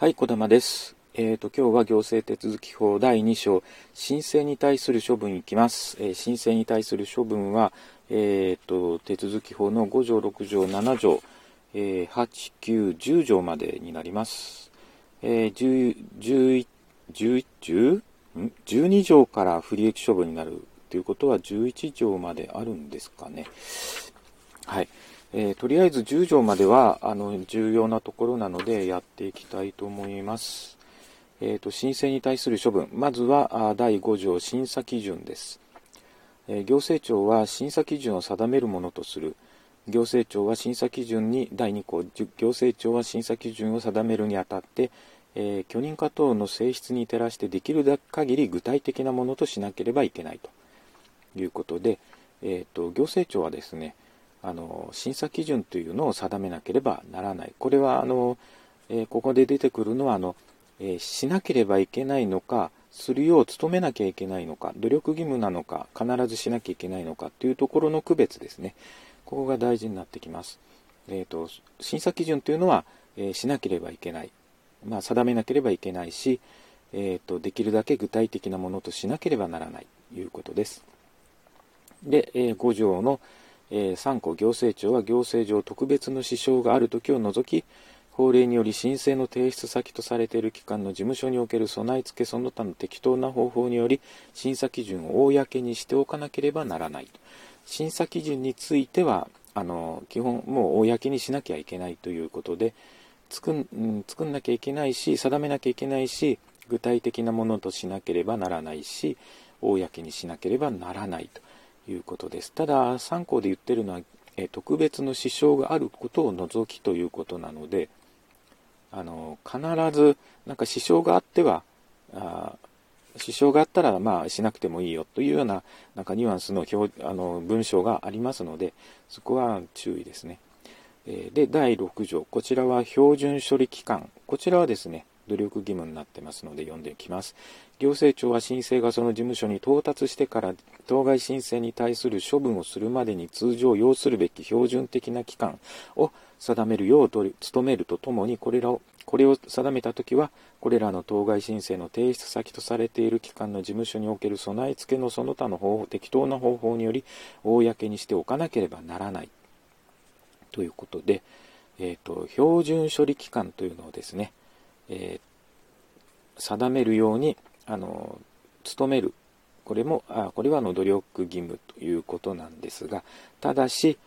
はい、小玉です。えっ、ー、と、今日は行政手続法第2章、申請に対する処分いきます。えー、申請に対する処分は、えっ、ー、と、手続法の5条、6条、7条、えー、8、9、10条までになります。えー、10、11、11、10? 12条から不利益処分になるということは11条まであるんですかね。はい。えー、とりあえず10条まではあの重要なところなのでやっていきたいと思います。えーと、申請に対する処分、まずは第5条審査基準です、えー、行政庁は審査基準を定めるものとする。行政庁は審査基準に、第2項、行政庁は審査基準を定めるにあたって、えー、許認可等の性質に照らしてできる限り具体的なものとしなければいけないということで、えーと行政庁はですね、あの審査基準というのを定めなければならない。これはあの、えー、ここで出てくるのはあの、えー、しなければいけないのか、するよう努めなきゃいけないのか、努力義務なのか、必ずしなきゃいけないのかというところの区別ですね。ここが大事になってきます。えーと、審査基準というのは、えー、しなければいけない、まあ、定めなければいけないし、えーと、できるだけ具体的なものとしなければならないということです。で、えー、5条の、えー、3項行政庁は行政上特別の支障があるときを除き、法令により申請の提出先とされている機関の事務所における備え付けその他の適当な方法により審査基準を公にしておかなければならない。審査基準については、あの基本もう公にしなきゃいけないということで作ん作んなきゃいけないし定めなきゃいけないし具体的なものとしなければならないし公にしなければならないということです。ただ、3項で言ってるのは、え特別の支障があることを除きということなので、あの必ずなんか支障があっては、あ支障があったら、まあ、しなくてもいいよというような、なんかニュアンスの表あの文章がありますので、そこは注意ですね。で、第6条。こちらは標準処理期間。こちらはですね、努力義務になってますので読んでいきます。行政庁は申請がその事務所に到達してから当該申請に対する処分をするまでに通常要するべき標準的な期間を定めるよう努めるとともにこれらをこれを定めたときは、これらの当該申請の提出先とされている機関の事務所における備え付けのその他の方法、適当な方法により、公にしておかなければならない。ということで、えっ、ー、と、標準処理期間というのをですね、えー、定めるように、あの、努める。これも、あこれはの努力義務ということなんですが、ただし、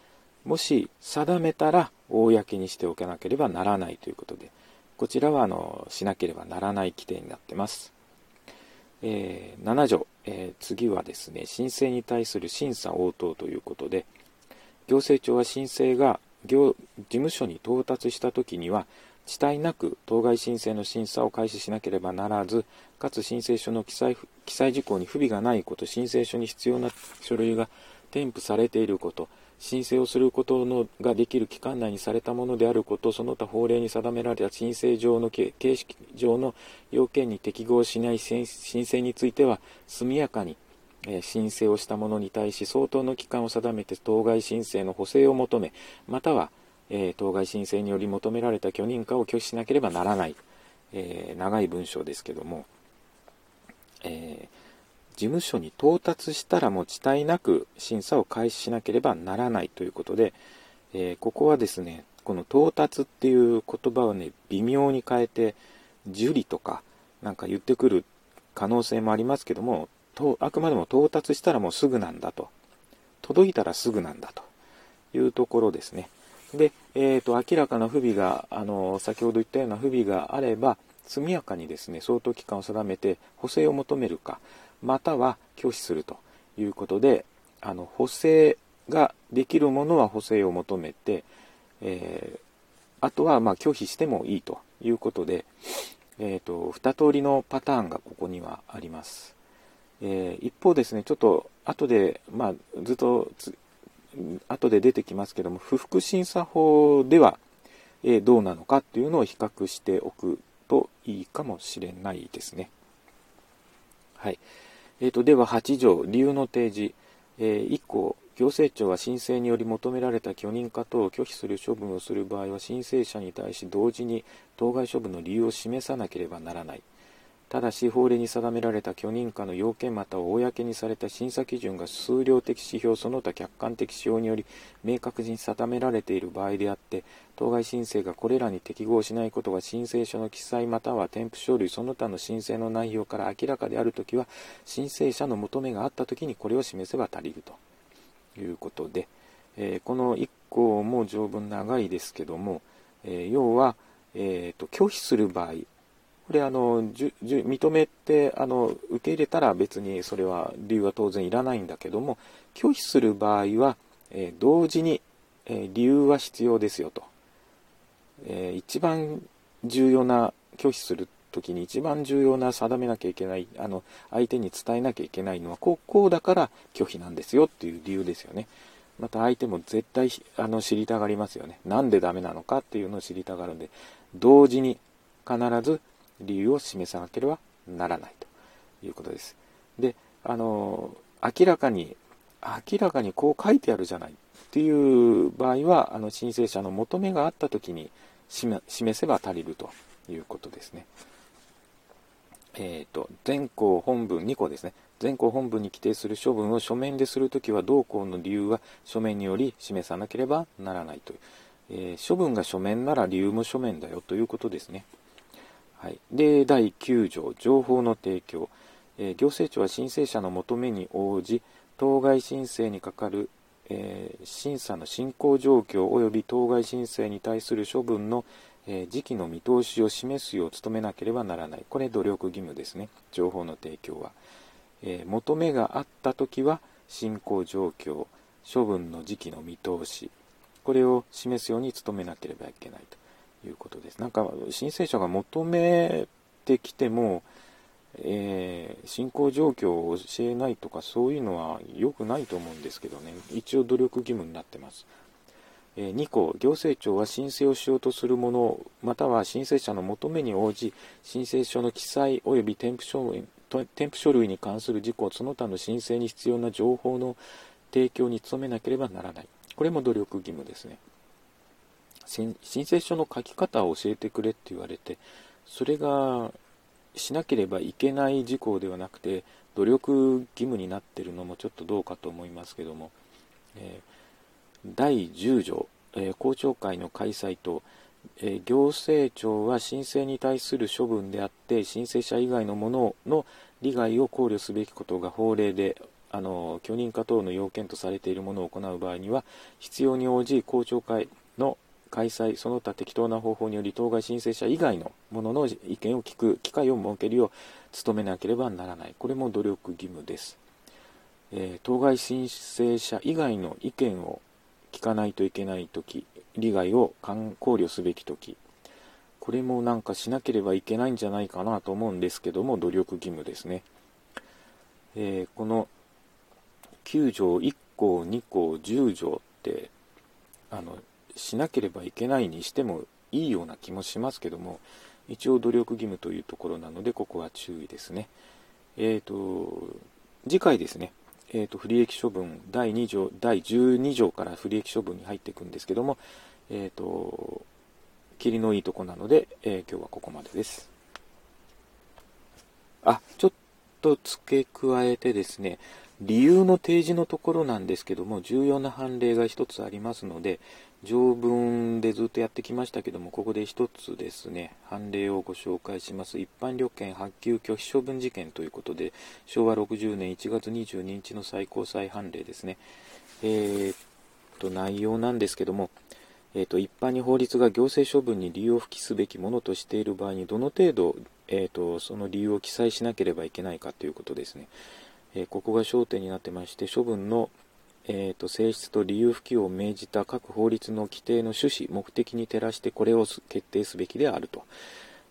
もし定めたら公にしておかなければならないということで、こちらはあのしなければならない規定になってます。えー、7条、えー、次はですね、申請に対する審査応答ということで、行政庁は申請が業事務所に到達したときには、遅滞なく当該申請の審査を開始しなければならず、かつ申請書の記載記載事項に不備がないこと、申請書に必要な書類が添付されていること、申請をすることのができる期間内にされたものであること、その他法令に定められた申請上の形式上の要件に適合しない申請については、速やかに申請をした者に対し相当の期間を定めて当該申請の補正を求め、またはえ、当該申請により求められた許認可を拒否しなければならない、えー、長い文章ですけども、えー、事務所に到達したらもう遅滞なく審査を開始しなければならないということで、えここはですね、この到達っていう言葉をね、微妙に変えて、受理とかなんか言ってくる可能性もありますけども、とあくまでも到達したらもうすぐなんだと。届いたらすぐなんだというところですね。で、えーと、明らかな不備があの先ほど言ったような不備があれば速やかにですね相当期間を定めて補正を求めるかまたは拒否するということであの補正ができるものは補正を求めて、えー、あとはま拒否してもいいということで、えーと、2通りのパターンがここにはあります。えー、一方ですね、ちょっと後で、まあ、ずっと後で出てきますけども、不服審査法では、えー、どうなのかっていうのを比較しておくといいかもしれないですね。はい。えーと、では8条、理由の提示。えー、1項行政庁は申請により求められた許認可等を拒否する処分をする場合は申請者に対し同時に当該処分の理由を示さなければならないただし法令に定められた許認可の要件または公にされた審査基準が数量的指標その他客観的指標により明確に定められている場合であって当該申請がこれらに適合しないことが申請書の記載または添付書類その他の申請の内容から明らかであるときは申請者の求めがあったときにこれを示せば足りるということで、えー、この1項も条文長いですけども、えー、要は、えーと拒否する場合これあのじゅ認めてあの受け入れたら別にそれは理由は当然いらないんだけども拒否する場合は、えー、同時に、えー、理由は必要ですよと、えー、一番重要な拒否する時に一番重要な定めなきゃいけないあの相手に伝えなきゃいけないのはこうこうだから拒否なんですよっていう理由ですよね。また相手も絶対あの知りたがりますよね。なんでダメなのかっていうのを知りたがるんで同時に必ず理由を示さなければならないということです。で、あの、明らかに、明らかにこう書いてあるじゃないっていう場合は、あの申請者の求めがあった時に示せば足りるということですね。えっ、ー、と、全項本文2項ですね。全項本文に規定する処分を書面でするときは、同項の理由は書面により示さなければならないという。えー、処分が書面なら理由も書面だよということですね。はい、で第9条情報の提供、えー、行政庁は申請者の求めに応じ当該申請にかかる、えー、審査の進行状況及び当該申請に対する処分の、えー、時期の見通しを示すよう努めなければならない。これ努力義務ですね。情報の提供は、え求めがあった時は進行状況処分の時期の見通しこれを示すように努めなければいけないと。いうことです。なんか申請者が求めてきても、えー、進行状況を教えないとかそういうのは良くないと思うんですけどね。一応努力義務になってます、えー、2項行政庁は申請をしようとするものまたは申請者の求めに応じ申請書の記載及び添付書添付書類に関する事項その他の申請に必要な情報の提供に努めなければならない。これも努力義務ですね。申請書の書き方を教えてくれって言われて、それがしなければいけない事項ではなくて、努力義務になっているのもちょっとどうかと思いますけども、えー、第10条、えー、公聴会の開催と、えー、行政庁は申請に対する処分であって、申請者以外の者のの利害を考慮すべきことが法令であの許認可等の要件とされているものを行う場合には必要に応じ公聴会開催、その他適当な方法により当該申請者以外の者の意見を聞く機会を設けるよう努めなければならない。これも努力義務です。えー、当該申請者以外の意見を聞かないといけないとき、利害を考慮すべきとき、これもなんかしなければいけないんじゃないかなと思うんですけども、努力義務ですね。えー、この9条1項2項10条ってあのしなければいけないにしてもいいような気もしますけども一応努力義務というところなのでここは注意ですね。えっ、ー、と次回ですね。えーと、不利益処分第2条第12条から不利益処分に入っていくんですけどもえっ、ー、と霧のいいとこなので、えー、今日はここまでです。あちょっと付け加えてですね理由の提示のところなんですけども重要な判例が1つありますので条文でずっとやってきましたけども、ここで一つですね、判例をご紹介します。一般旅券発給拒否処分事件ということで、昭和60年1月22日の最高裁判例ですね。えー、っと、内容なんですけども、えー、っと、一般に法律が行政処分に理由を付きすべきものとしている場合に、どの程度、えー、っと、その理由を記載しなければいけないかということですね。えここが焦点になってまして、処分のえーと、性質と理由付きを命じた各法律の規定の趣旨、目的に照らしてこれを決定すべきであると。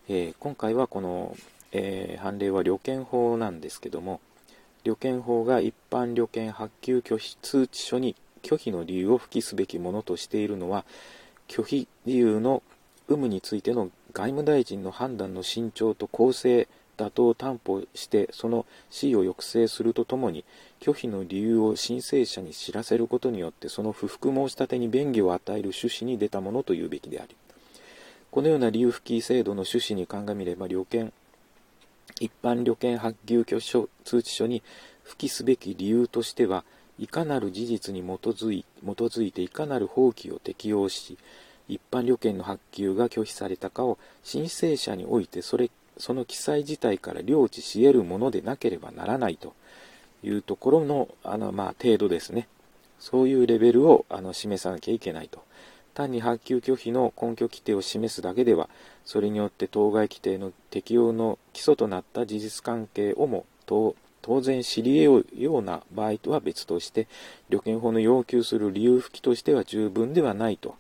えー、今回はこの、えー、判例は旅券法なんですけども、旅券法が一般旅券発給拒否通知書に拒否の理由を付きすべきものとしているのは、拒否理由の有無についての外務大臣の判断の慎重と公正妥当を担保してその死を抑制するとともに拒否の理由を申請者に知らせることによってその不服申し立てに便宜を与える趣旨に出たものというべきであるこのような理由付き制度の趣旨に鑑みれば旅券一般旅券発給許書通知書に付記すべき理由としてはいかなる事実に基づい基づいていかなる法規を適用し一般旅券の発給が拒否されたかを申請者においてそれその記載自体から領知し得るものでなければならないというところのあの、まあ、程度ですねそういうレベルをあの示さなきゃいけないと単に発給拒否の根拠規定を示すだけではそれによって当該規定の適用の基礎となった事実関係をも当然知り得るような場合とは別として旅券法の要求する理由付きとしては十分ではないと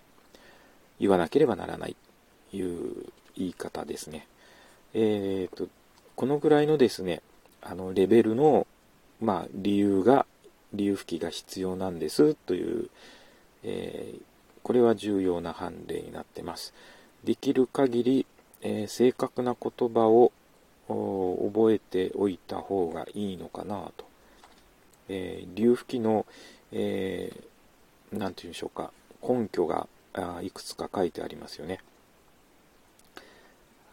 言わなければならないという言い方ですね。えーと、このぐらいのですねあのレベルの、まあ、理由が理由付きが必要なんですという、えー、これは重要な判例になってます。できる限り、えー、正確な言葉を覚えておいた方がいいのかなと。えー、理由付きの、えー、て言うんでしょうか、根拠がいくつか書いてありますよね。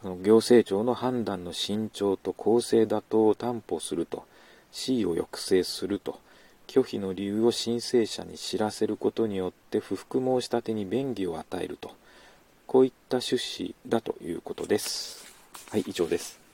行政庁の判断の慎重と公正妥当を担保すると、地位を抑制すると、拒否の理由を申請者に知らせることによって不服申し立てに便宜を与えると、こういった趣旨だということです。はい、以上です。